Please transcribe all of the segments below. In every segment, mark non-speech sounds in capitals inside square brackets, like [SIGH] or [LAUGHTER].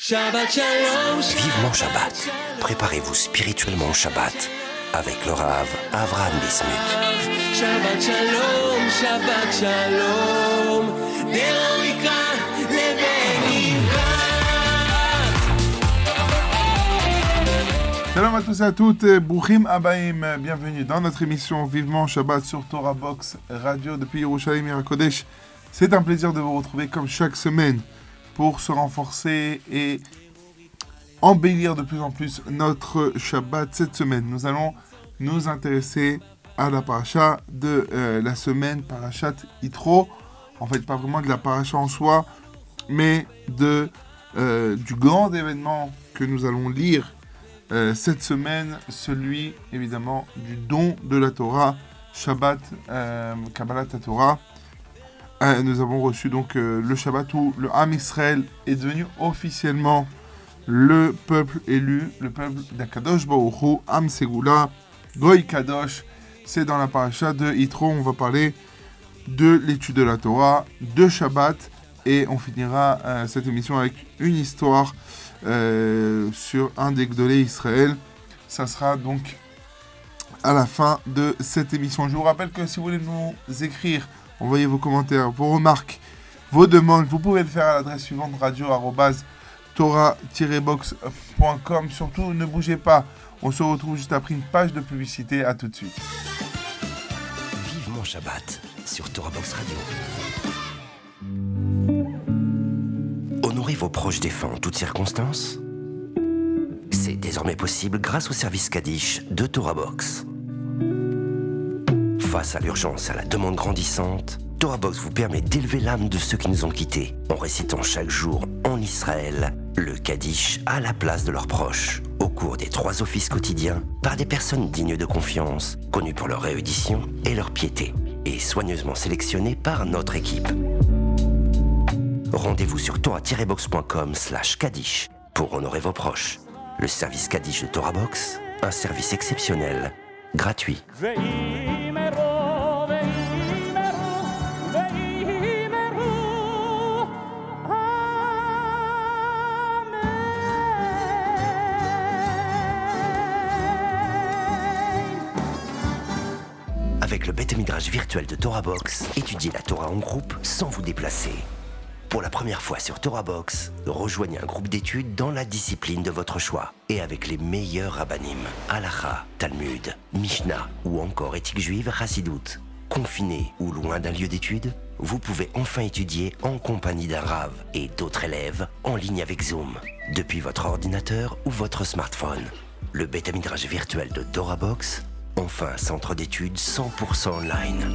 Shabbat Shalom. Vivement Shabbat. Préparez-vous spirituellement au Shabbat avec le Rav Avraham Bismuth. Shabbat Shalom. Shabbat Shalom. Salam à tous et à toutes, Bouchim Abaim, bienvenue dans notre émission Vivement Shabbat sur Torah Box Radio depuis Yerushalayim Kodesh. C'est un plaisir de vous retrouver comme chaque semaine pour se renforcer et embellir de plus en plus notre Shabbat cette semaine. Nous allons nous intéresser à la paracha de euh, la semaine, parachat Itro. En fait, pas vraiment de la paracha en soi, mais de, euh, du grand événement que nous allons lire euh, cette semaine, celui évidemment du don de la Torah, Shabbat, Kabbalah Torah. Euh, nous avons reçu donc euh, le Shabbat où le Ham Israël est devenu officiellement le peuple élu, le peuple d'Akadosh Baruch Ham Segula, Goy Kadosh. C'est dans la paracha de Yitro, on va parler de l'étude de la Torah, de Shabbat, et on finira euh, cette émission avec une histoire sur un des Gdolé Israël. Ça sera donc à la fin de cette émission. Je vous rappelle que si vous voulez nous écrire Envoyez vos commentaires, vos remarques, vos demandes. Vous pouvez le faire à l'adresse suivante radio-tora-box.com. Surtout, ne bougez pas. On se retrouve juste après une page de publicité. À tout de suite. Vivement Shabbat sur Torah Box Radio. Honorez vos proches défunts en toutes circonstances. C'est désormais possible grâce au service Kaddish de Torah Box. Face à l'urgence et à la demande grandissante, TorahBox vous permet d'élever l'âme de ceux qui nous ont quittés en récitant chaque jour en Israël le Kaddish à la place de leurs proches, au cours des trois offices quotidiens, par des personnes dignes de confiance, connues pour leur réédition et leur piété, et soigneusement sélectionnées par notre équipe. Rendez-vous sur torah-box.com slash Kaddish pour honorer vos proches. Le service Kaddish de TorahBox, un service exceptionnel, gratuit. Virtuel de TorahBox, étudiez la Torah en groupe sans vous déplacer. Pour la première fois sur TorahBox, rejoignez un groupe d'études dans la discipline de votre choix et avec les meilleurs rabbinim, Halacha, Talmud, Mishnah ou encore éthique juive, Hassidout. Confiné ou loin d'un lieu d'études, vous pouvez enfin étudier en compagnie d'un Rav et d'autres élèves en ligne avec Zoom, depuis votre ordinateur ou votre smartphone. Le bêta virtuel de TorahBox Enfin, centre d'études 100% online.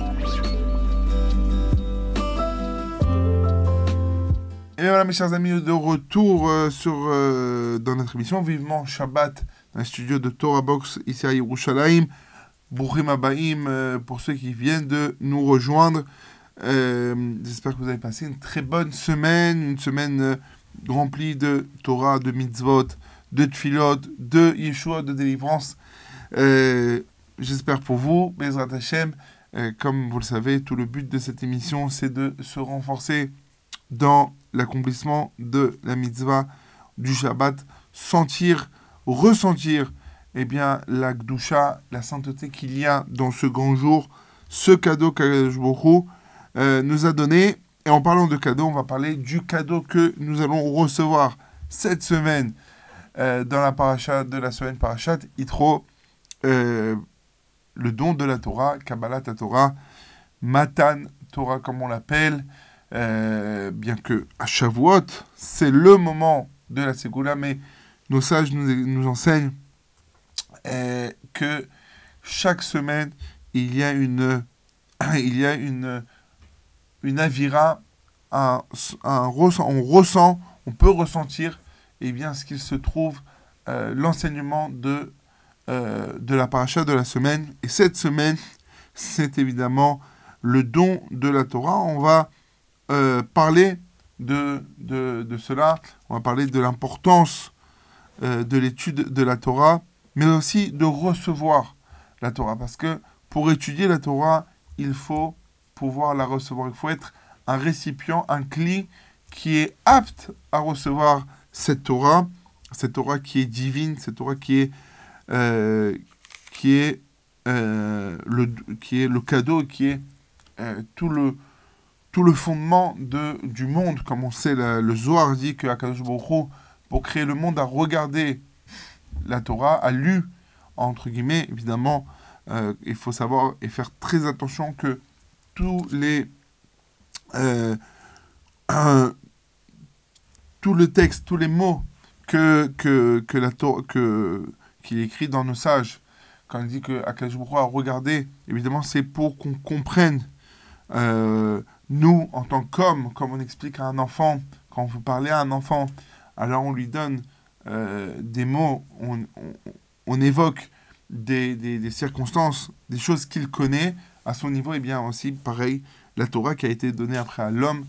Et voilà mes chers amis, de retour euh, sur, euh, dans notre émission Vivement Shabbat, dans le studio de Torah Box ici à Yerushalayim. Bourim Abaim, euh, pour ceux qui viennent de nous rejoindre. J'espère que vous avez passé une très bonne semaine, une semaine remplie de Torah, de mitzvot, de tfilot, de Yeshua, de délivrance. J'espère pour vous, Bezrat Hashem, euh, comme vous le savez, tout le but de cette émission, c'est de se renforcer dans l'accomplissement de la mitzvah du Shabbat, sentir, ressentir eh bien, la Gdusha, la sainteté qu'il y a dans ce grand jour, ce cadeau qu'Akadosh euh, nous a donné. Et en parlant de cadeau, on va parler du cadeau que nous allons recevoir cette semaine euh, dans la paracha de la semaine parachat Itro. Euh, le don de la Torah, Kabbalah Torah, Matan Torah comme on l'appelle, euh, bien que à Shavuot, c'est le moment de la Ségoula, mais nos sages nous, enseignent euh, que chaque semaine, il y a une, [COUGHS] il y a une, une avira, on ressent, on peut ressentir eh bien, ce qu'il se trouve, euh, l'enseignement de euh, de la paracha de la semaine. Et cette semaine, c'est évidemment le don de la Torah. On va euh, parler de, cela, on va parler de l'importance euh, de l'étude de la Torah, mais aussi de recevoir la Torah. Parce que pour étudier la Torah, il faut pouvoir la recevoir. Il faut être un récipient, un cli qui est apte à recevoir cette Torah, cette Torah qui est divine, cette Torah qui est, euh, qui est, euh, le, qui est le cadeau, qui est euh, tout, le, tout le fondement de, du monde. Comme on sait, le Zohar dit que Akadosh pour créer le monde, a regardé la Torah, a lu, entre guillemets, évidemment, il faut savoir et faire très attention que tous les tout le texte, tous les mots que, que, que la que, qu'il écrit dans nos sages, quand il dit que Akashbura a regardé, évidemment, c'est pour qu'on comprenne, euh, nous, en tant qu'hommes, comme on explique à un enfant, quand vous parlez à un enfant, alors on lui donne euh, des mots, on, on, évoque des, des, des, circonstances, des choses qu'il connaît, à son niveau, et bien aussi, pareil, la Torah qui a été donnée après à l'homme,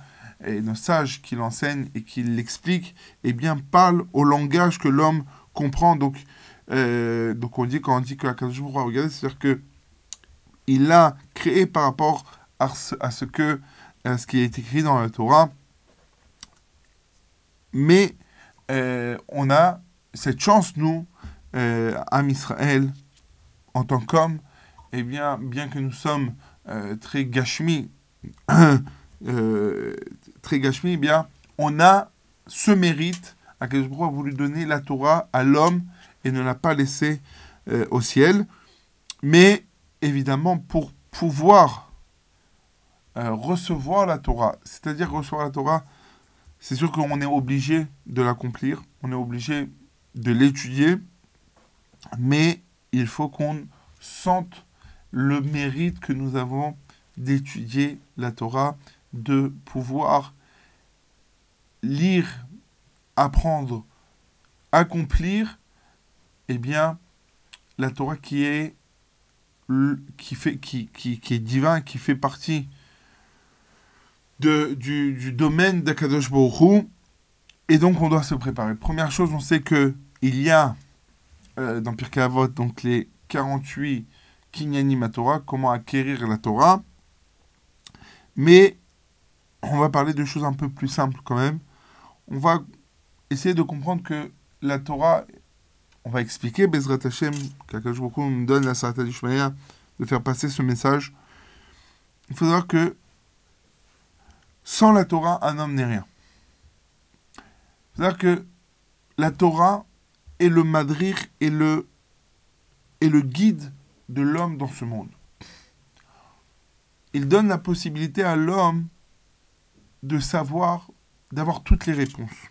et nos sages qui l'enseignent et qui l'expliquent, eh bien, parlent au langage que l'homme comprend. Donc, euh, donc on dit, quand on dit que Akadosh regardez, c'est-à-dire que il a créé par rapport à ce, à ce, que, à ce qui est écrit dans la Torah. Mais euh, on a cette chance, nous, euh, à Israël, en tant qu'homme, eh bien, bien que nous sommes euh, très gashmi, [COUGHS] très gashmi, eh bien, on a ce mérite. Akadosh a voulu donner la Torah à l'homme et ne l'a pas laissé euh, au ciel. Mais évidemment, pour pouvoir euh, recevoir la Torah, c'est-à-dire recevoir la Torah, c'est sûr qu'on est obligé de l'accomplir, on est obligé de l'étudier, mais il faut qu'on sente le mérite que nous avons d'étudier la Torah de pouvoir lire, apprendre, accomplir, eh bien, la Torah qui est, qui qui, divin, qui fait partie du, du domaine d'Akadosh Baruch et donc on doit se préparer. Première chose, on sait que il y a euh, dans Pirkei Avot donc les 48 Kinyanim Torah, comment acquérir la Torah. Mais on va parler de choses un peu plus simples quand même. On va essayer de comprendre que la Torah, on va expliquer, Bezrat Hashem, Kakash nous donne la Sarata de faire passer ce message. Il savoir que sans la Torah, un homme n'est rien. C'est-à-dire que la Torah est le madrir et le, et le guide de l'homme dans ce monde il donne la possibilité à l'homme de savoir, d'avoir toutes les réponses,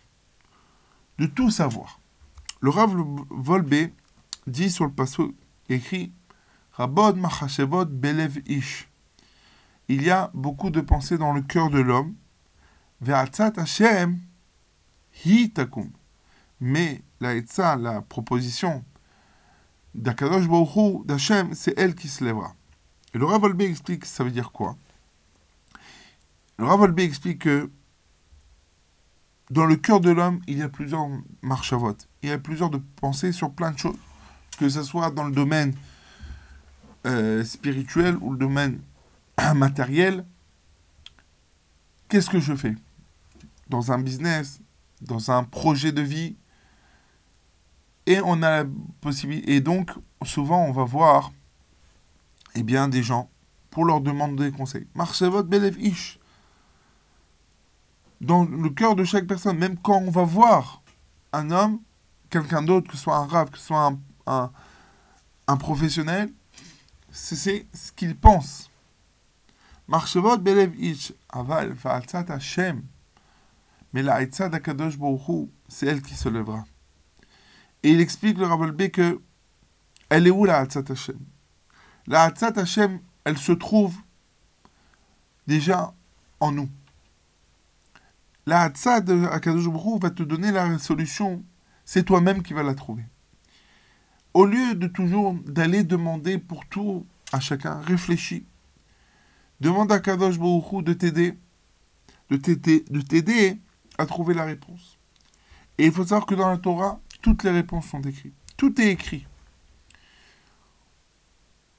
de tout savoir. Le Rav Volbe dit sur le passage écrit Rabod Machashevot Belev Ish. Il y a beaucoup de pensées dans le cœur de l'homme. Hashem hi takum. Mais la etza, la proposition d'Akadosh d'Hashem, c'est elle qui se lèvera. Et le Rav explique ça veut dire quoi? Le Rav explique que dans le cœur de l'homme, il y a plusieurs marches à vote. Il y a plusieurs de pensées sur plein de choses. Que ce soit dans le domaine euh, spirituel ou le domaine [CLEARS THROAT] matériel. Qu'est-ce que je fais? Dans un business, dans un projet de vie. Et on a la possibilité. Et donc, souvent, on va voir eh bien, des gens pour leur demander des conseils. votre Belev Ish. Dans le cœur de chaque personne, même quand on va voir un homme, quelqu'un d'autre, que ce soit un rave, que ce soit un, un, professionnel, c'est ce qu'il pense. votre Belev Ish. Aval Fa'atzat Hashem. Mais la Haïtza d'Akadosh Baruch c'est elle qui se lèvera. Et il explique le Rav que elle est où la Haïtza Hashem? La Hatzat Hashem, elle se trouve déjà en nous. La Hatzat de Akadosh va te donner la solution. C'est toi-même qui vas la trouver. Au lieu de toujours d'aller demander pour tout à chacun, réfléchis. Demande à Kadosh Baruch de t'aider, de t'aider, de t'aider à trouver la réponse. Et il faut savoir que dans la Torah, toutes les réponses sont écrites. Tout est écrit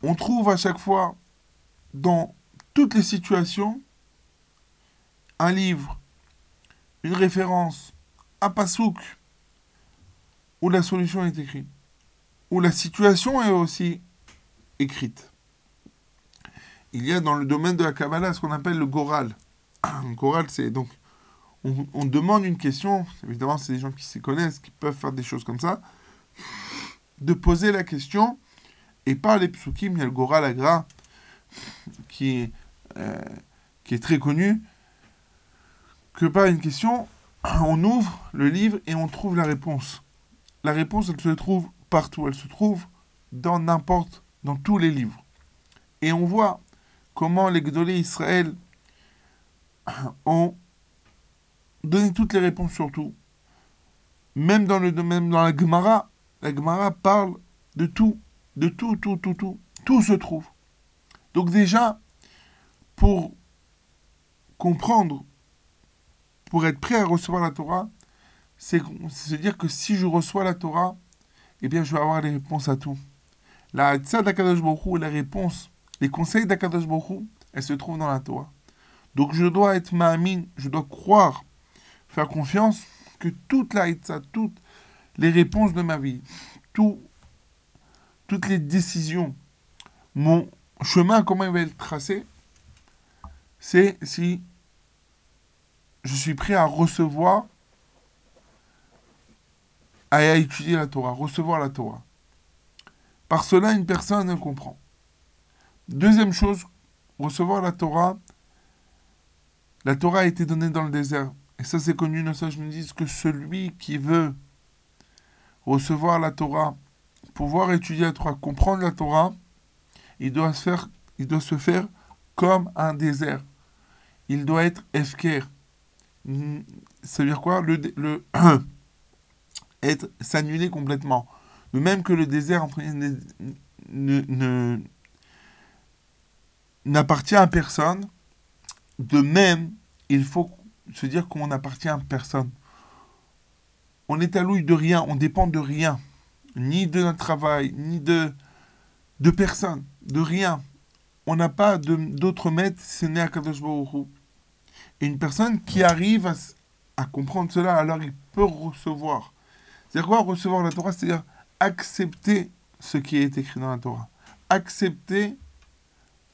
on trouve à chaque fois, dans toutes les situations, un livre, une référence, un pasouk, où la solution est écrite, où la situation est aussi écrite. Il y a dans le domaine de la Kabbalah ce qu'on appelle le Goral. Goral, c'est donc, on, demande une question, évidemment, c'est des gens qui s'y connaissent, qui peuvent faire des choses comme ça, de poser la question, et par les psukim, il y a le Goral Agra, qui euh, qui est très connu, que par une question, [CLEARS THROAT] on ouvre le livre et on trouve la réponse. La réponse, elle se trouve partout, elle se trouve dans n'importe, dans tous les livres. Et on voit comment les Gdolés Israël [CLEARS THROAT] ont donné toutes les réponses sur tout. Même dans le domaine, dans la Gemara, la Gemara parle de tout, de tout, tout, tout, tout. Tout se trouve. Donc déjà, pour comprendre, pour être prêt à recevoir la Torah, c'est se dire que si je reçois la Torah, eh bien je vais avoir les réponses à tout. La d'Akadosh Baruch la réponse, les conseils d'Akadosh Baruch elles se trouvent dans la Torah. Donc je dois être ma'amin, je dois croire, faire confiance que toute la Hitzah, toutes les réponses de ma vie, tout, toutes les décisions, mon chemin, comment il va être tracé, c'est si je suis prêt à recevoir, à étudier la Torah, recevoir la Torah. Par cela, une personne comprend. Deuxième chose, recevoir la Torah. La Torah a été donnée dans le désert. Et ça, c'est connu, nos sages nous disent que celui qui veut recevoir la Torah, pouvoir étudier la Torah, comprendre la Torah, il doit se faire, il doit se faire comme un désert. Il doit être efker. Ça veut dire quoi? Le, [CLEARS THROAT] être s'annuler complètement. De même que le désert n'appartient à personne, de même, il faut se dire qu'on n'appartient à personne. On est à l'ouïe de rien, on dépend de rien, ni de notre travail, ni de, personne, de rien. On n'a pas d'autre maître, ce n'est Kadosh Baruch Et une personne qui arrive à, comprendre cela, alors il peut recevoir. C'est-à-dire quoi recevoir la Torah C'est-à-dire accepter ce qui est écrit dans la Torah. Accepter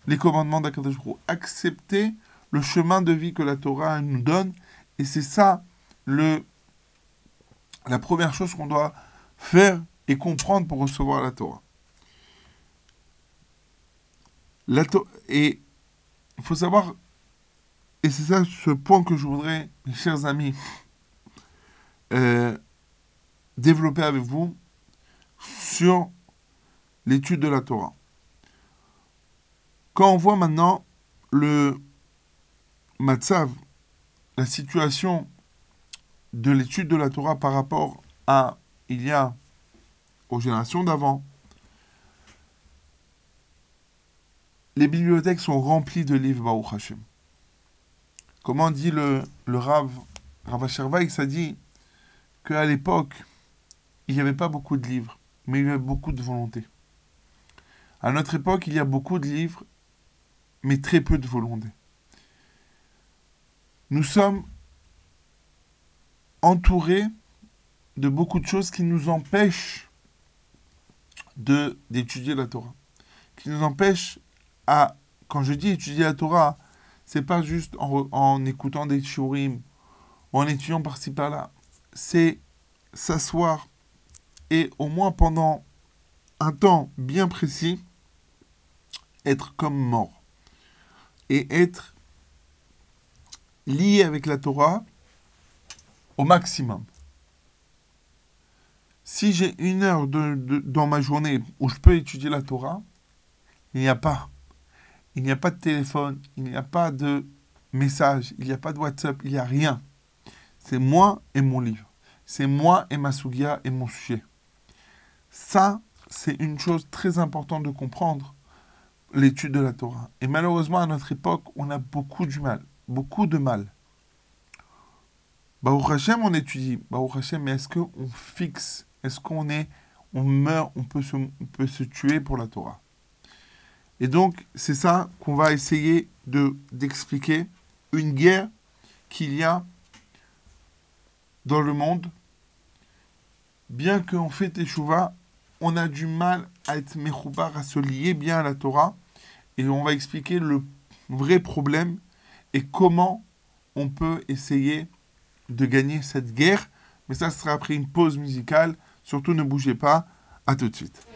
les commandements d'Akadosh accepter le chemin de vie que la Torah nous donne. Et c'est ça le, la première chose qu'on doit faire et comprendre pour recevoir la Torah. La et il faut savoir, et c'est ça ce point que je voudrais, mes chers amis, euh, développer avec vous sur l'étude de la Torah. Quand on voit maintenant le Matzav, la situation de l'étude de la Torah par rapport à il y a aux générations d'avant, les bibliothèques sont remplies de livres Baruch Hashem. Comment dit le, le Rav, Rav ça dit qu'à l'époque, il n'y avait pas beaucoup de livres, mais il y avait beaucoup de volonté. À notre époque, il y a beaucoup de livres mais très peu de volonté. Nous sommes entourés de beaucoup de choses qui nous empêchent d'étudier la Torah, qui nous empêchent à, quand je dis étudier la Torah, c'est pas juste en, écoutant des shurim en étudiant par-ci par-là, c'est s'asseoir et au moins pendant un temps bien précis, être comme mort et être lié avec la Torah au maximum. Si j'ai une heure dans ma journée où je peux étudier la Torah, il n'y a pas. Il n'y a pas de téléphone, il n'y a pas de message, il n'y a pas de WhatsApp, il n'y a rien. C'est moi et mon livre. C'est moi et ma sugia et mon sujet. Ça, c'est une chose très importante de comprendre l'étude de la Torah. Et malheureusement, à notre époque, on a beaucoup du mal, beaucoup de mal. Baruch Hashem, on étudie. Baruch Hashem, mais est-ce qu'on fixe? Est-ce qu'on est, on meurt, on peut se tuer pour la Torah? Et donc, c'est ça qu'on va essayer de d'expliquer. Une guerre qu'il y a dans le monde, bien qu'on fait Teshuvah, on a du mal à être mechoubar, à se lier bien à la Torah. Et on va expliquer le vrai problème et comment on peut essayer de gagner cette guerre. Mais ça sera après une pause musicale. Surtout ne bougez pas. À tout de suite.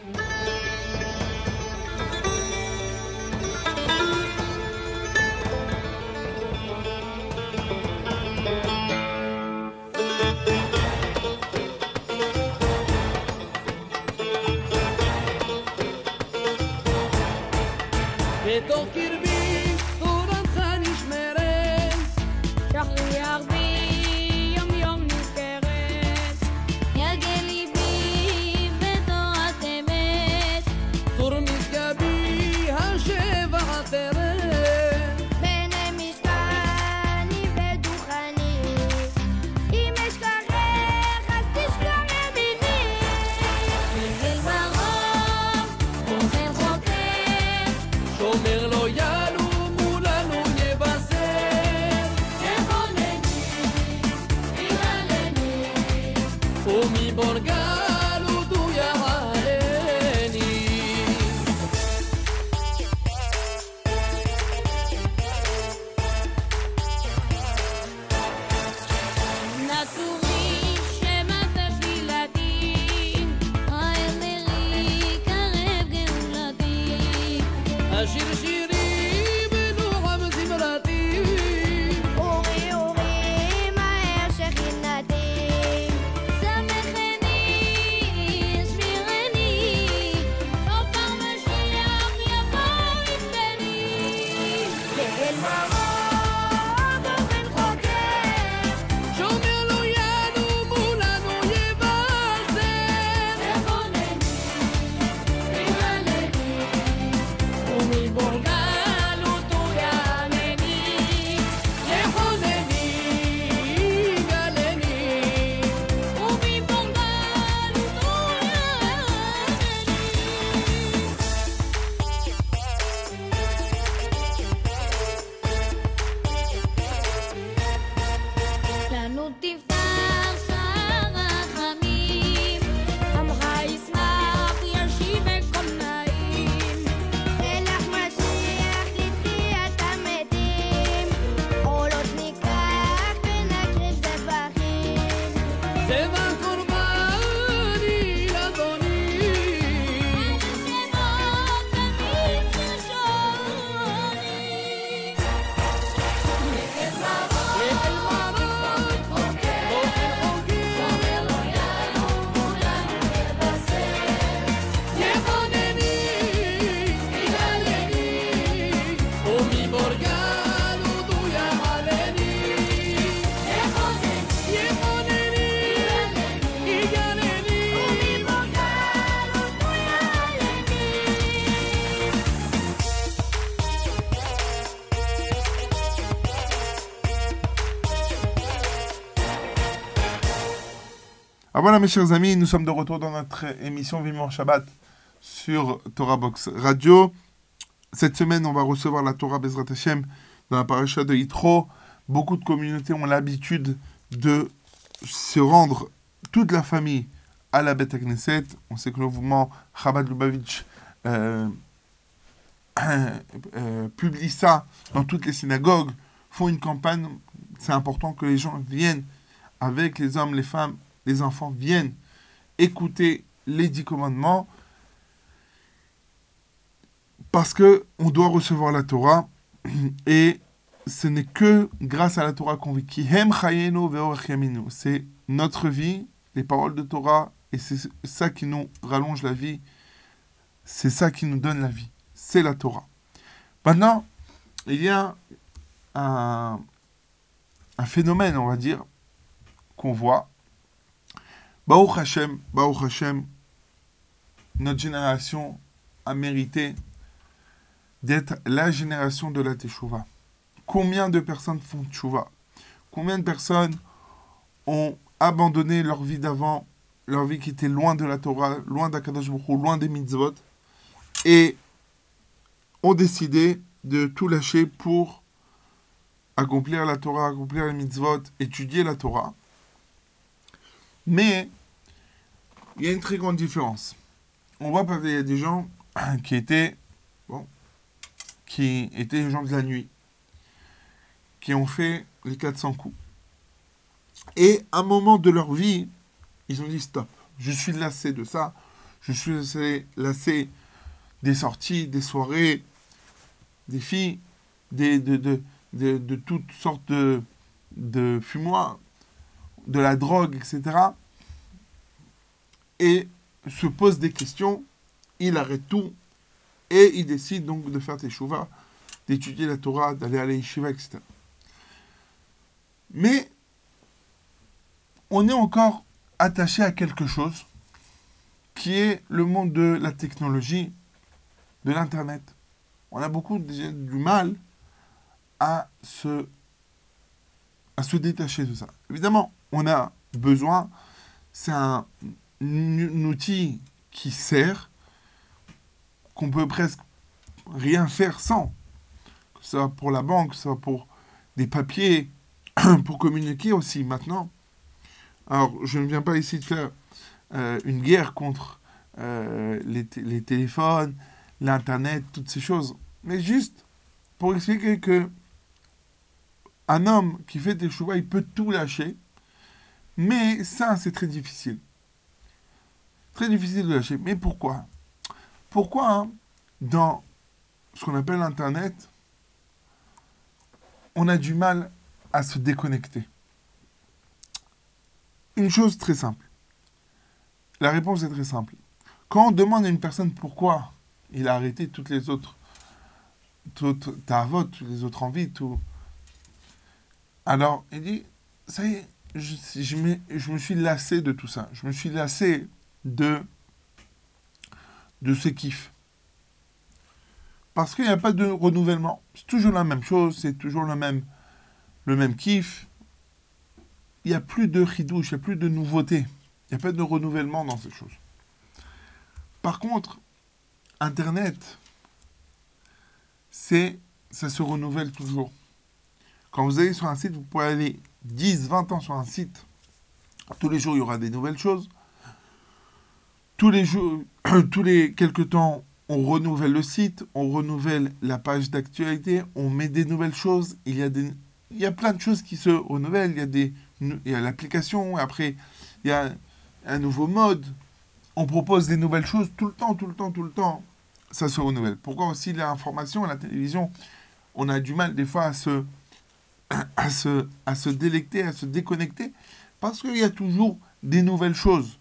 Voilà mes chers amis, nous sommes de retour dans notre émission Vivement Shabbat sur Torah Box Radio. Cette semaine, on va recevoir la Torah Bezrat Hashem dans la paracha de Yitro. Beaucoup de communautés ont l'habitude de se rendre toute la famille à la Beth Knesset. On sait que le mouvement Chabad Lubavitch euh, [COUGHS] euh, publie ça dans toutes les synagogues, font une campagne. C'est important que les gens viennent avec les hommes, les femmes, les enfants viennent écouter les dix commandements parce que on doit recevoir la Torah [CLEARS THROAT] et ce n'est que grâce à la Torah qu'on vit. C'est notre vie, les paroles de Torah, et c'est ça qui nous rallonge la vie. C'est ça qui nous donne la vie. C'est la Torah. Maintenant, il y a un phénomène, on va dire, qu'on voit. Baruch Hashem, Baruch Hashem, notre génération a mérité d'être la génération de la Teshuvah. Combien de personnes font Teshuvah? Combien de personnes ont abandonné leur vie d'avant, leur vie qui était loin de la Torah, loin d'Akadosh Baruch loin des mitzvot, et ont décidé de tout lâcher pour accomplir la Torah, accomplir les mitzvot, étudier la Torah? Mais il y a une très grande différence. On voit qu'il y a des gens [COUGHS] qui étaient, bon, qui étaient gens de la nuit, qui ont fait les 400 coups. Et à un moment de leur vie, ils ont dit stop, je suis lassé de ça, je suis lassé, des sorties, des soirées, des filles, des, de, de, de, de toutes sortes de, de fumoirs, de la drogue, etc. Et se pose des questions, il arrête tout et il décide donc de faire teshuva, d'étudier la Torah, d'aller à la yeshiva, etc. Mais on est encore attaché à quelque chose qui est le monde de la technologie, de l'Internet. On a beaucoup du mal à se, à se détacher de ça. Évidemment, on a besoin, c'est un, outil qui sert, qu'on peut presque rien faire sans. Que ce soit pour la banque, que ce soit pour des papiers, [CLEARS THROAT] pour communiquer aussi maintenant. Alors, je ne viens pas ici de faire euh, une guerre contre euh, les téléphones, l'Internet, toutes ces choses. Mais juste pour expliquer que un homme qui fait des choix, il peut tout lâcher. Mais ça, c'est très difficile. Très difficile de lâcher. Mais pourquoi? Pourquoi, hein, dans ce qu'on appelle Internet, on a du mal à se déconnecter? Une chose très simple. La réponse est très simple. Quand on demande à une personne pourquoi il a arrêté toutes les autres, toutes toutes les autres envies, tout. Alors, il dit, ça y est, je, je me, suis lassé de tout ça. Je me suis lassé de, de ce kiff. Parce qu'il n'y a pas de renouvellement. C'est toujours la même chose, c'est toujours le même, le même kiff. Il n'y a plus de ridouche, il n'y a plus de nouveauté. Il n'y a pas de renouvellement dans ces choses. Par contre, Internet, c'est, ça se renouvelle toujours. Quand vous allez sur un site, vous pouvez aller 10, 20 ans sur un site. Tous les jours, il y aura des nouvelles choses. Tous les jours, [CLEARS THROAT] tous les quelques temps, on renouvelle le site, on renouvelle la page d'actualité, on met des nouvelles choses. Il y a des, il y a plein de choses qui se renouvellent. Il y a des, il y a l'application. Après, il y a un nouveau mode. On propose des nouvelles choses tout le temps, tout le temps, tout le temps. Ça se renouvelle. Pourquoi? Aussi l'information, la télévision, on a du mal des fois à se, à se, à se délecter, à se déconnecter, parce qu'il y a toujours des nouvelles choses.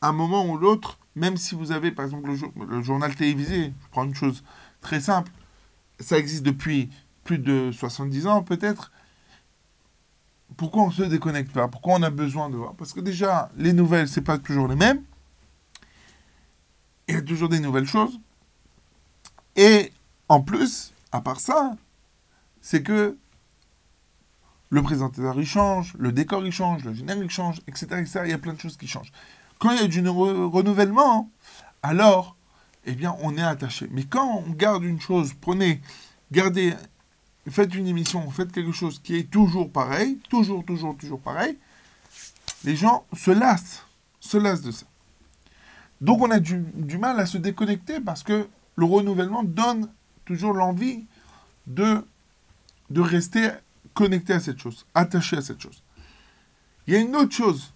Un moment ou l'autre, même si vous avez par exemple le, le journal télévisé, je prends une chose très simple, ça existe depuis plus de 70 ans peut-être. Pourquoi on se déconnecte pas? Pourquoi on a besoin de voir? Parce que déjà, les nouvelles, c'est pas toujours les mêmes. Il y a toujours des nouvelles choses. Et en plus, à part ça, c'est que le présentateur il change, le décor il change, le générique change, etc., etc. Il y a plein de choses qui changent. Quand il y a du re- renouvellement, alors, eh bien, on est attaché. Mais quand on garde une chose, prenez, gardez, faites une émission, faites quelque chose qui est toujours pareil, toujours, toujours, toujours pareil, les gens se lassent, se lassent de ça. Donc on a du, du mal à se déconnecter parce que le renouvellement donne toujours l'envie de, de rester connecté à cette chose, attaché à cette chose. Il y a une autre chose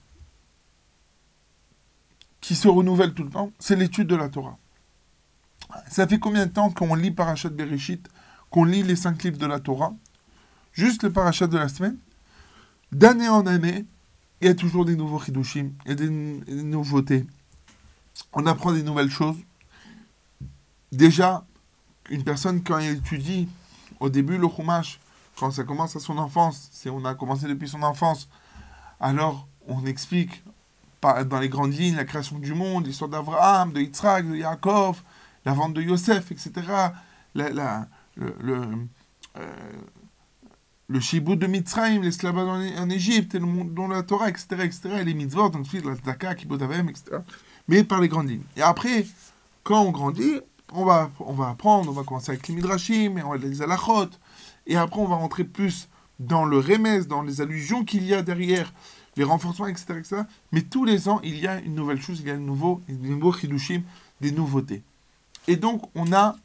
qui se renouvelle tout le temps, c'est l'étude de la Torah. Ça fait combien de temps qu'on lit Parashat Bereshit, qu'on lit les cinq livres de la Torah, juste le Parashat de la semaine, d'année en année, il y a toujours des nouveaux Hidushim, il des, des nouveautés. On apprend des nouvelles choses. Déjà, une personne, quand elle étudie au début le Chumash, quand ça commence à son enfance, si on a commencé depuis son enfance, alors on explique dans les grandes lignes la création du monde, l'histoire d'Abraham, de Yitzhak, de Yaakov, la vente de Yosef, etc. Le, le, euh, le Shibud de Mitzrayim, l'esclavage en, Égypte, et le monde dans la Torah, etc., etc., et les mitzvot, ensuite la Tzedaka, Kibbutz Avim, etc. Mais par les grandes lignes. Et après, quand on grandit, on va, on va apprendre, on va commencer avec les Midrashim, et on va les Alachot, et après on va rentrer plus dans le Remez, dans les allusions qu'il y a derrière les renforcements, etc., etc. Mais tous les ans, il y a une nouvelle chose, il y a un nouveau, des nouveaux Hidushim, des nouveautés. Et donc, on a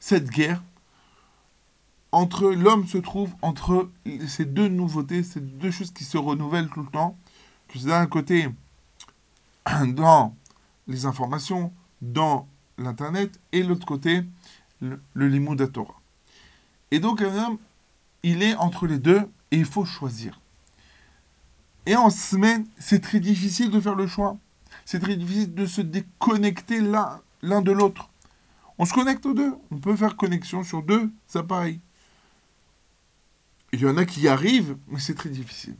cette guerre entre l'homme se trouve entre ces deux nouveautés, ces deux choses qui se renouvellent tout le temps, que c'est d'un côté [CLEARS THROAT] dans les informations, dans l'internet, et l'autre côté le, le limud de Torah. Et donc un il est entre les deux et il faut choisir. Et en semaine, c'est très difficile de faire le choix. C'est très difficile de se déconnecter l'un de l'autre. On se connecte aux deux. On peut faire connexion sur deux appareils. Il y en a qui y arrivent, mais c'est très difficile.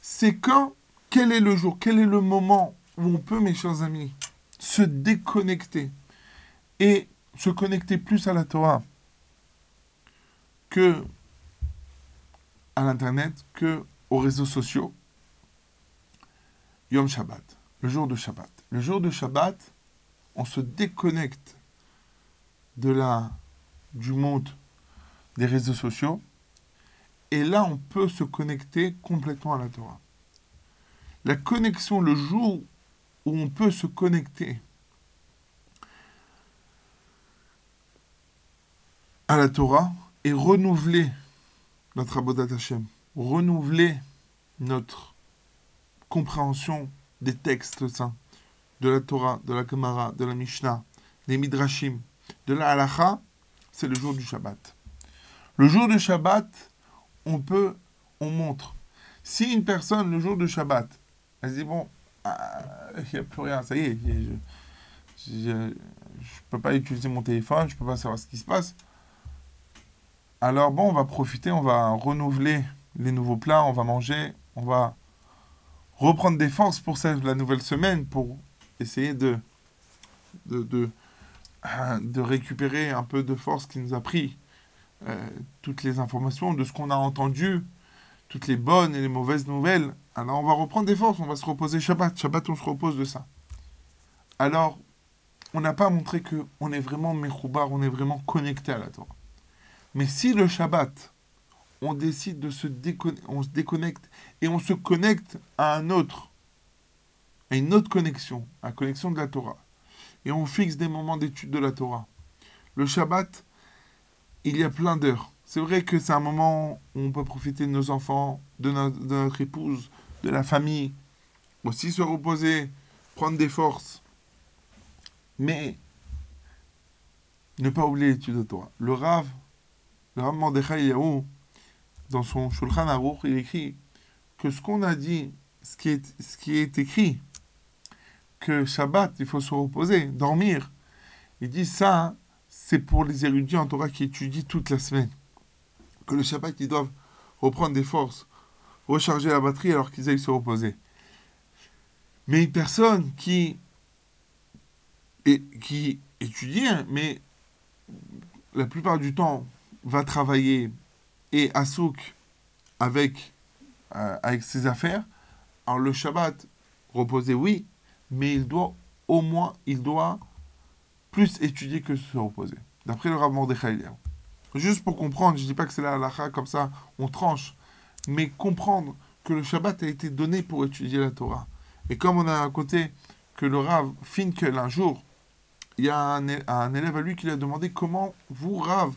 C'est quand, quel est le jour, quel est le moment où on peut, mes chers amis, se déconnecter et se connecter plus à la Torah que à l'Internet, que aux réseaux sociaux. Yom Shabbat, le jour de Shabbat. Le jour de Shabbat, on se déconnecte de la, du monde des réseaux sociaux. Et là, on peut se connecter complètement à la Torah. La connexion, le jour où on peut se connecter à la Torah et renouveler notre Abodat Hashem, renouveler notre compréhension des textes saints, de la Torah, de la Gemara, de la Mishnah, des Midrashim, de la Halacha, c'est le jour du Shabbat. Le jour du Shabbat, on peut, on montre. Si une personne, le jour du Shabbat, elle se dit, bon, ah, il n'y a plus rien, ça y est, je ne peux pas utiliser mon téléphone, je ne peux pas savoir ce qui se passe. Alors bon, on va profiter, on va renouveler les nouveaux plats, on va manger, on va reprendre des forces pour cette, la nouvelle semaine, pour essayer de, de, de, récupérer un peu de force qui nous a pris euh, toutes les informations de ce qu'on a entendu, toutes les bonnes et les mauvaises nouvelles. Alors on va reprendre des forces, on va se reposer Shabbat. Shabbat, on se repose de ça. Alors, on n'a pas montré que on est vraiment mechoubar, on est vraiment connecté à la Torah. Mais si le Shabbat, on décide de se déconnecter, on se déconnecte et on se connecte à un autre, à une autre connexion, à la connexion de la Torah, et on fixe des moments d'étude de la Torah. Le Shabbat, il y a plein d'heures. C'est vrai que c'est un moment où on peut profiter de nos enfants, de, de notre épouse, de la famille, aussi se reposer, prendre des forces. Mais ne pas oublier l'étude de Torah. Le Rav, le Rav Mordechai dans son Shulchan Aruch, il écrit que ce qu'on a dit, ce qui est, ce qui est écrit, que Shabbat, il faut se reposer, dormir. Il dit ça, c'est pour les érudits en Torah qui étudient toute la semaine. Que le Shabbat, ils doivent reprendre des forces, recharger la batterie alors qu'ils aillent se reposer. Mais une personne qui, qui étudie, hein, mais la plupart du temps va travailler et à souk avec, euh, avec ses affaires, alors le Shabbat, reposer, oui, mais il doit au moins, il doit plus étudier que se reposer. D'après le Mordechai Eliyahu. Juste pour comprendre, je ne dis pas que c'est la halakha comme ça, on tranche, mais comprendre que le Shabbat a été donné pour étudier la Torah. Et comme on a à côté que le Rav Finkel, un jour, il y a un, un élève à lui qui lui a demandé comment vous, Rav,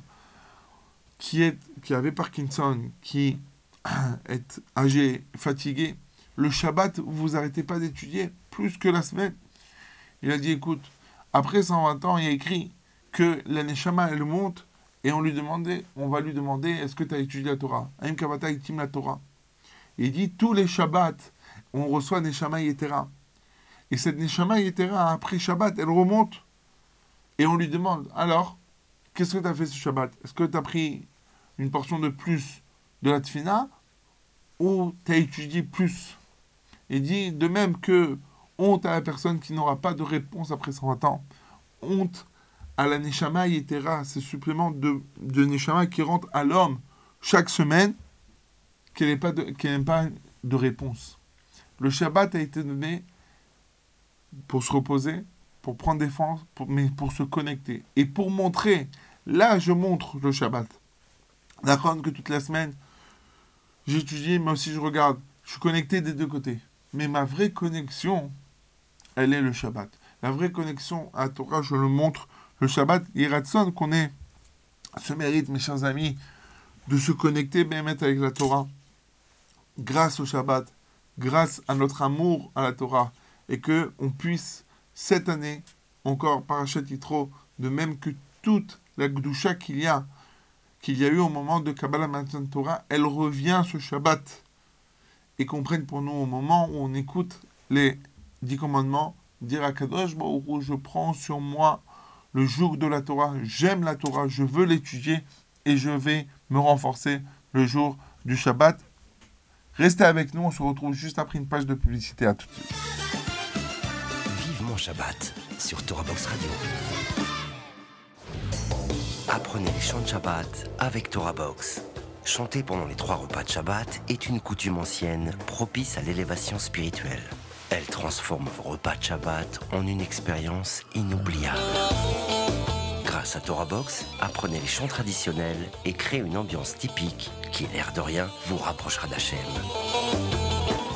qui, est, qui avait Parkinson, qui [CLEARS THROAT] est âgé, fatigué, le Shabbat, vous arrêtez pas d'étudier plus que la semaine. Il a dit, écoute, après 120 ans, il y a écrit que la Neshama, elle monte, et on lui demandait, on va lui demander, est-ce que tu as étudié la Torah? La Torah. Il dit, tous les Shabbats, on reçoit Neshama Yetera. Et cette Neshama Yetera, après Shabbat, elle remonte, et on lui demande, alors, qu'est-ce que tu as fait ce Shabbat? Est-ce que tu as pris une portion de plus de la Tfina, ou tu as étudié plus? Il dit, de même que honte à la personne qui n'aura pas de réponse après 120 ans, honte à la Neshama Yetera, ce supplément de, de Neshama qui rentre à l'homme chaque semaine, qu'elle n'ait pas, de- n'ait pas de réponse. Le Shabbat a été donné pour se reposer, pour prendre pour- mais pour se connecter. Et pour montrer, là je montre le Shabbat. D'accord que toute la semaine, j'étudie, mais aussi je regarde je suis connecté des deux côtés. Mais ma vraie connexion, elle est le Shabbat. La vraie connexion à la Torah, je le montre le Shabbat. Iratson, qu'on ait ce mérite, mes chers amis, de se connecter, bien avec la Torah, grâce au Shabbat, grâce à notre amour à la Torah, et que on puisse cette année encore parachat Yitro, de même que toute la Gdusha qu'il y a, qu'il y a eu au moment de Kabbalah Matan Torah, elle revient ce Shabbat. Et qu'on prenne pour nous au moment où on écoute les dix commandements, dire à Kadosh je prends sur moi le jour de la Torah, j'aime la Torah, je veux l'étudier et je vais me renforcer le jour du Shabbat. Restez avec nous, on se retrouve juste après une page de publicité. À tout de suite. Vivement Shabbat sur Torah Box Radio. Apprenez les chants de Shabbat avec Torah Box. Chanter pendant les trois repas de Shabbat est une coutume ancienne propice à l'élévation spirituelle. Elle transforme vos repas de Shabbat en une expérience inoubliable. Grâce à Torah Box, apprenez les chants traditionnels et créez une ambiance typique qui, l'air de rien, vous rapprochera d'Hachem.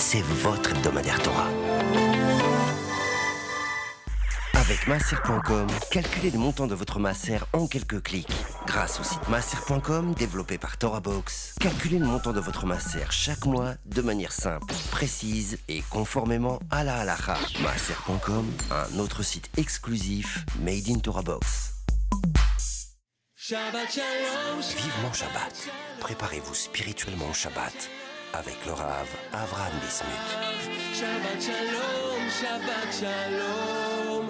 c'est votre hebdomadaire Torah. Avec masser.com, calculez le montant de votre masser en quelques clics. Grâce au site masser.com développé par TorahBox, calculez le montant de votre masser chaque mois de manière simple, précise et conformément à la halakha. Masser.com, un autre site exclusif made in Shalom, Vivement Shabbat. Préparez-vous spirituellement au Shabbat avec Laura Ave, Avram Bismuth. Shabbat shalom, Shabbat shalom,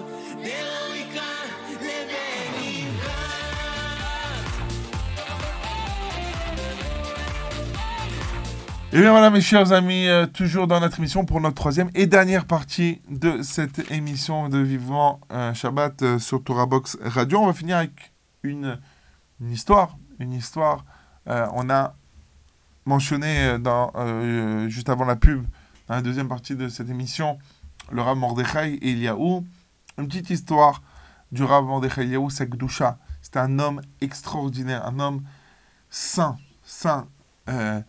Et eh bien voilà mes chers amis, euh, toujours dans notre émission pour notre troisième et dernière partie de cette émission de Vivant euh, Shabbat euh, sur Tourabox Radio. On va finir avec une, une histoire, une histoire. Euh, on a mentionné euh, dans, euh, juste avant la pub, dans la deuxième partie de cette émission, le Rav Mordechai Eliaou. Une petite histoire du Rav Mordechai Eliaou, c'est Gdusha. C'était un homme extraordinaire, un homme saint, saint. euh,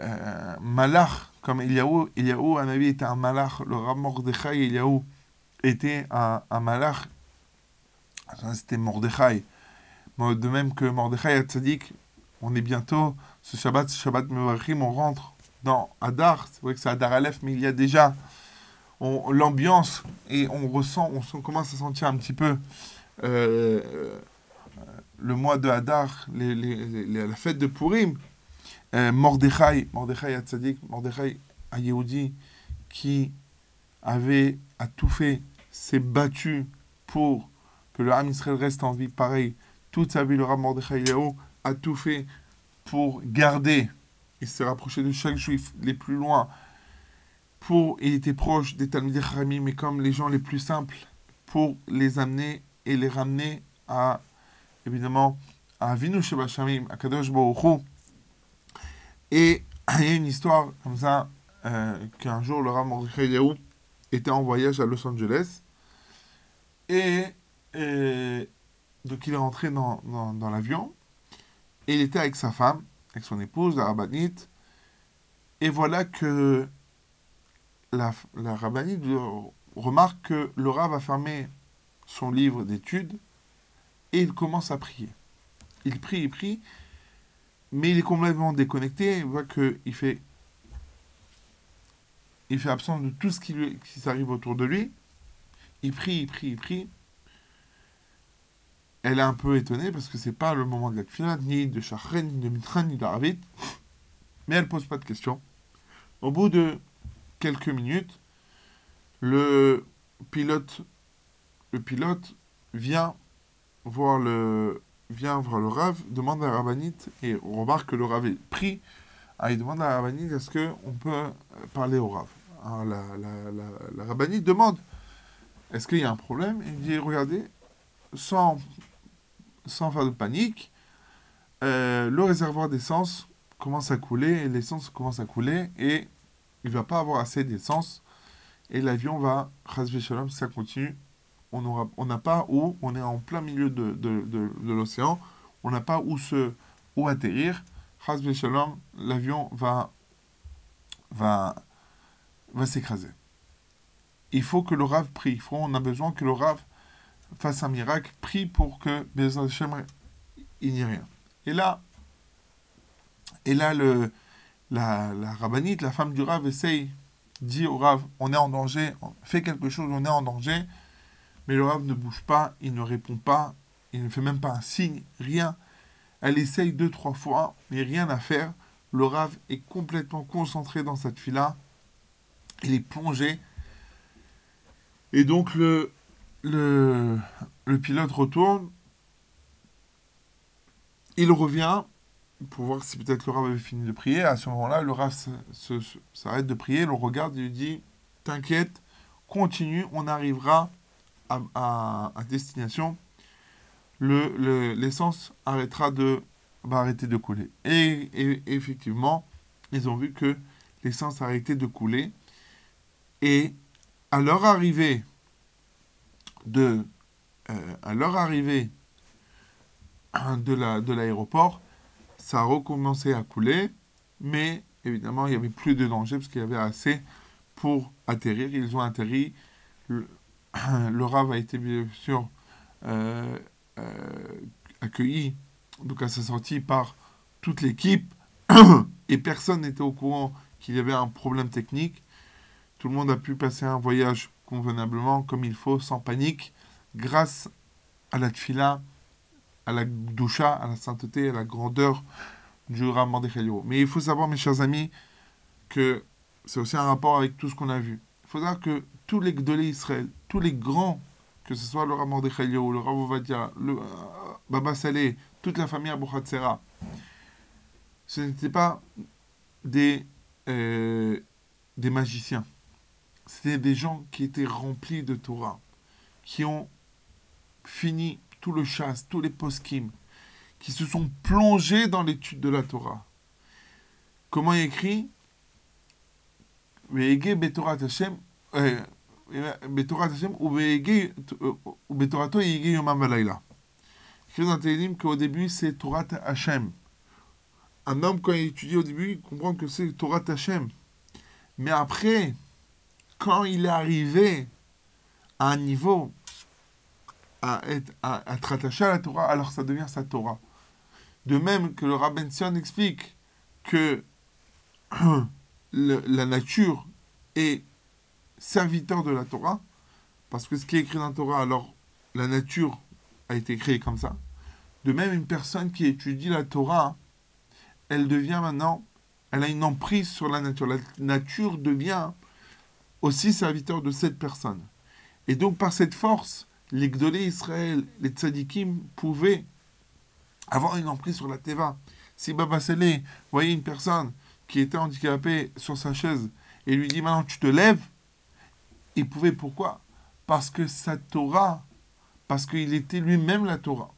euh, malach, comme Eliaou, Eliaou, un avis, était un malach. Le Rav Mordechai Eliaou était un, un malach. C'était Mordechai. De même que Mordechai Hatzadik, on est bientôt, ce Shabbat, ce Shabbat Mevarchim, on rentre dans Adar. C'est vrai que c'est Adar Aleph, mais il y a déjà l'ambiance et on ressent, on commence à sentir un petit peu euh, euh, le mois de Hadar, la fête de Purim. Euh, Mordechai, Mordechai Hatzadik, Mordechai Ayehoudi, qui avait a tout fait, s'est battu pour que le Ham Israël reste en vie. Pareil, toute sa vie, le Rav Mordechai Eliyahu tout fait pour garder et se rapprocher de chaque juif les plus loin. Pour, il était proche des Talmudei Chachamim, mais comme les gens les plus simples, pour les amener et les ramener à, évidemment, à Avinu Shebashamim, à Kadosh Baruch Hu. Et [CLEARS THROAT] il y a une histoire comme ça, euh, qu'un jour le Rav Eliyahu était en voyage à Los Angeles. Et, donc il est rentré dans, dans l'avion. Et il était avec sa femme, avec son épouse, la rabbinite. Et voilà que la, rabbinite remarque que le Rav a fermé son livre d'études et il commence à prier. Il prie, il prie, mais il est complètement déconnecté. Il voit qu'il fait, il absence de tout ce qui, lui, qui s'arrive autour de lui. Il prie, il prie, il prie. Elle est un peu étonnée parce que c'est pas le moment de la tfila, ni de Shachren, ni de Mitran, ni d'Aravit. Mais elle pose pas de questions. Au bout de quelques minutes, le pilote, vient voir le, vient Rav, demande à la Rabbanite, et on remarque que le Rav est pris. Ah, il demande à la Rabbanite est-ce qu'on peut parler au Rav? Alors la, la, demande est-ce qu'il y a un problème? Il dit regardez, sans, sans faire de panique, euh, le réservoir d'essence commence à couler, et l'essence commence à couler, et il va pas avoir assez d'essence, et l'avion va, Chazvé Shalom, ça continue. On aura- on n'a pas où, on est en plein milieu de, de, l'océan, on n'a pas où, se, où atterrir. Chazvé Shalom, l'avion va, va, va s'écraser. Il faut que le Rav prie, il faut, on a besoin que le Rav fasse un miracle, prie pour que Bezrat Hashem, il n'y ait rien. Et là, et là le, la, la rabbinite, la femme du Rav, essaye, dit au Rav, on est en danger, fais quelque chose, on est en danger. Mais le Rav ne bouge pas, il ne répond pas, il ne fait même pas un signe, rien. Elle essaye deux, trois fois, mais rien à faire. Le Rav est complètement concentré dans cette fila. Il est plongé. Et donc le, le, le pilote retourne. Il revient pour voir si peut-être le Rav avait fini de prier. À ce moment-là, le Rav s'arrête de prier, le regarde et lui dit T'inquiète, continue, on arrivera à, à- destination. Le- le- L'essence arrêtera de, va arrêter de couler. Et, et- effectivement, ils ont vu que l'essence a arrêté de couler. Et à leur arrivée de, euh, à leur arrivée de la de l'aéroport, ça a recommencé à couler, mais évidemment il n'y avait plus de danger parce qu'il y avait assez pour atterrir. Ils ont atterri. Le, [CLEARS THROAT] le Rav a été bien sûr euh, euh, accueilli donc à sa sortie par toute l'équipe [CLEARS THROAT] et personne n'était au courant qu'il y avait un problème technique. Tout le monde a pu passer un voyage convenablement comme il faut, sans panique, grâce à la tfila, à la doucha, à la sainteté, à la grandeur du Rav Mordechai Mais il faut savoir, mes chers amis, que c'est aussi un rapport avec tout ce qu'on a vu. Il savoir que tous les Gdolé Israël, tous les grands, que ce soit le Rav Mordechai le Rav Ovadia, le euh, Baba Saleh, toute la famille Abu Hatzera, ce n'étaient pas des, euh, des magiciens. C'était des gens qui étaient remplis de Torah, qui ont fini tout le chasse, tous les poskim, qui se sont plongés dans l'étude de la Torah. Comment il écrit? Écrit dans Télim qu'au début c'est Torah Hashem. Un homme, quand il étudie au début, il comprend que c'est Torah Hashem. Mais après, quand il est arrivé à un niveau à, être, à, à être attaché à la Torah, alors ça devient sa Torah. De même que le Rabben Sion explique que [CLEARS THROAT] la nature est serviteur de la Torah, parce que ce qui est écrit dans la Torah, alors la nature a été créée comme ça. De même, une personne qui étudie la Torah, elle devient maintenant, elle a une emprise sur la nature. La nature devient aussi serviteur de cette personne. Et donc, par cette force, les Gdolé Israël, les Tzadikim pouvaient avoir une emprise sur la Teva. Si Baba Saleh voyait une personne qui était handicapée sur sa chaise et lui dit maintenant tu te lèves, il pouvait pourquoi? Parce que sa Torah, parce qu'il était lui-même la Torah.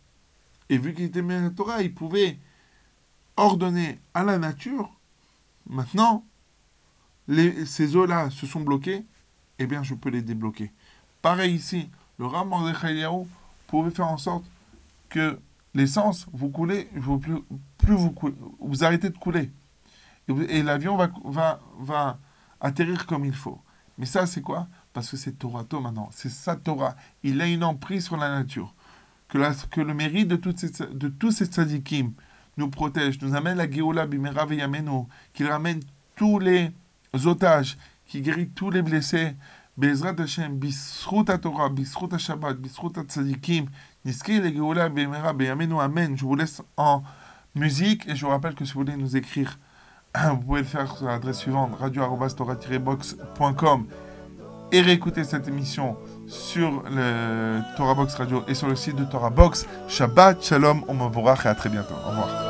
Et vu qu'il était lui-même la Torah, il pouvait ordonner à la nature, maintenant, les, ces eaux-là se sont bloquées, eh bien je peux les débloquer. Pareil ici, le Ram Mordechai pouvait faire en sorte que l'essence, vous coulez, vous, plus, plus vous, vous arrêtez de couler. Et, l'avion va, va, va atterrir comme il faut. Mais ça, c'est quoi? Parce que c'est Torato maintenant. C'est sa Torah. Il a une emprise sur la nature. Que, la- que le mérite de, toutes de tous ces tzadikim nous protège, nous amène la Géoula Bimera Veyamenu, qu'il ramène tous les otages, qui guérit tous les blessés. Hashem, Torah, Shabbat, Tzadikim, le Bemera, Amen. Je vous laisse en musique et je vous rappelle que si vous voulez nous écrire, [CLEARS THROAT] vous pouvez le faire sur l'adresse suivante radio-box.com et réécouter cette émission sur le Torah Box Radio et sur le site de Torah Box. Shabbat, Shalom, on me et à très bientôt. Au revoir.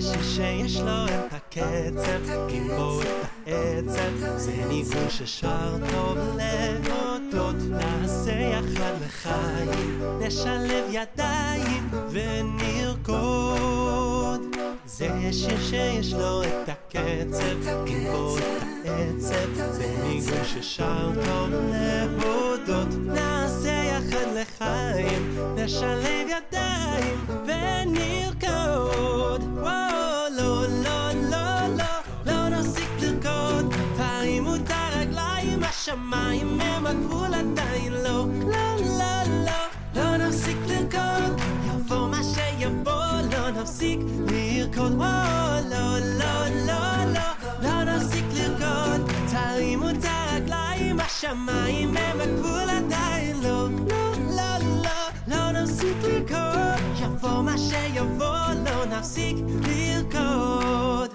שיר שיש לו את הקצב, עם בו את העצב, זה ניגון ששר טוב להודות, נעשה יחד לחיים, נשלב ידיים ונרקוד. זה שיר שיש לו את הקצב, עם בו את העצב, זה ניגון ששר טוב להודות, נעשה יחד לחיים, נשלב ידיים נפסיק לרקוד, יבוא מה שיבוא, לא נפסיק לרקוד, וואו, לא, לא, לא, לא, לא נפסיק לרקוד, תרימו את הרגליים, השמיים הם הגבול עדיין לא, לא, לא, לא, לא נפסיק לרקוד, יבוא מה שיבוא, לא נפסיק לרקוד.